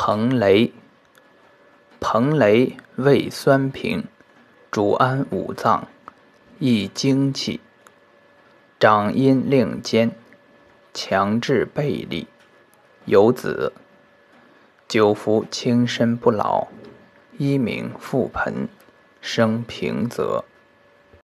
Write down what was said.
彭雷，彭雷味酸平，主安五脏，益精气，长阴令坚，强志背力，有子。久服轻身不老，一名覆盆，生平泽。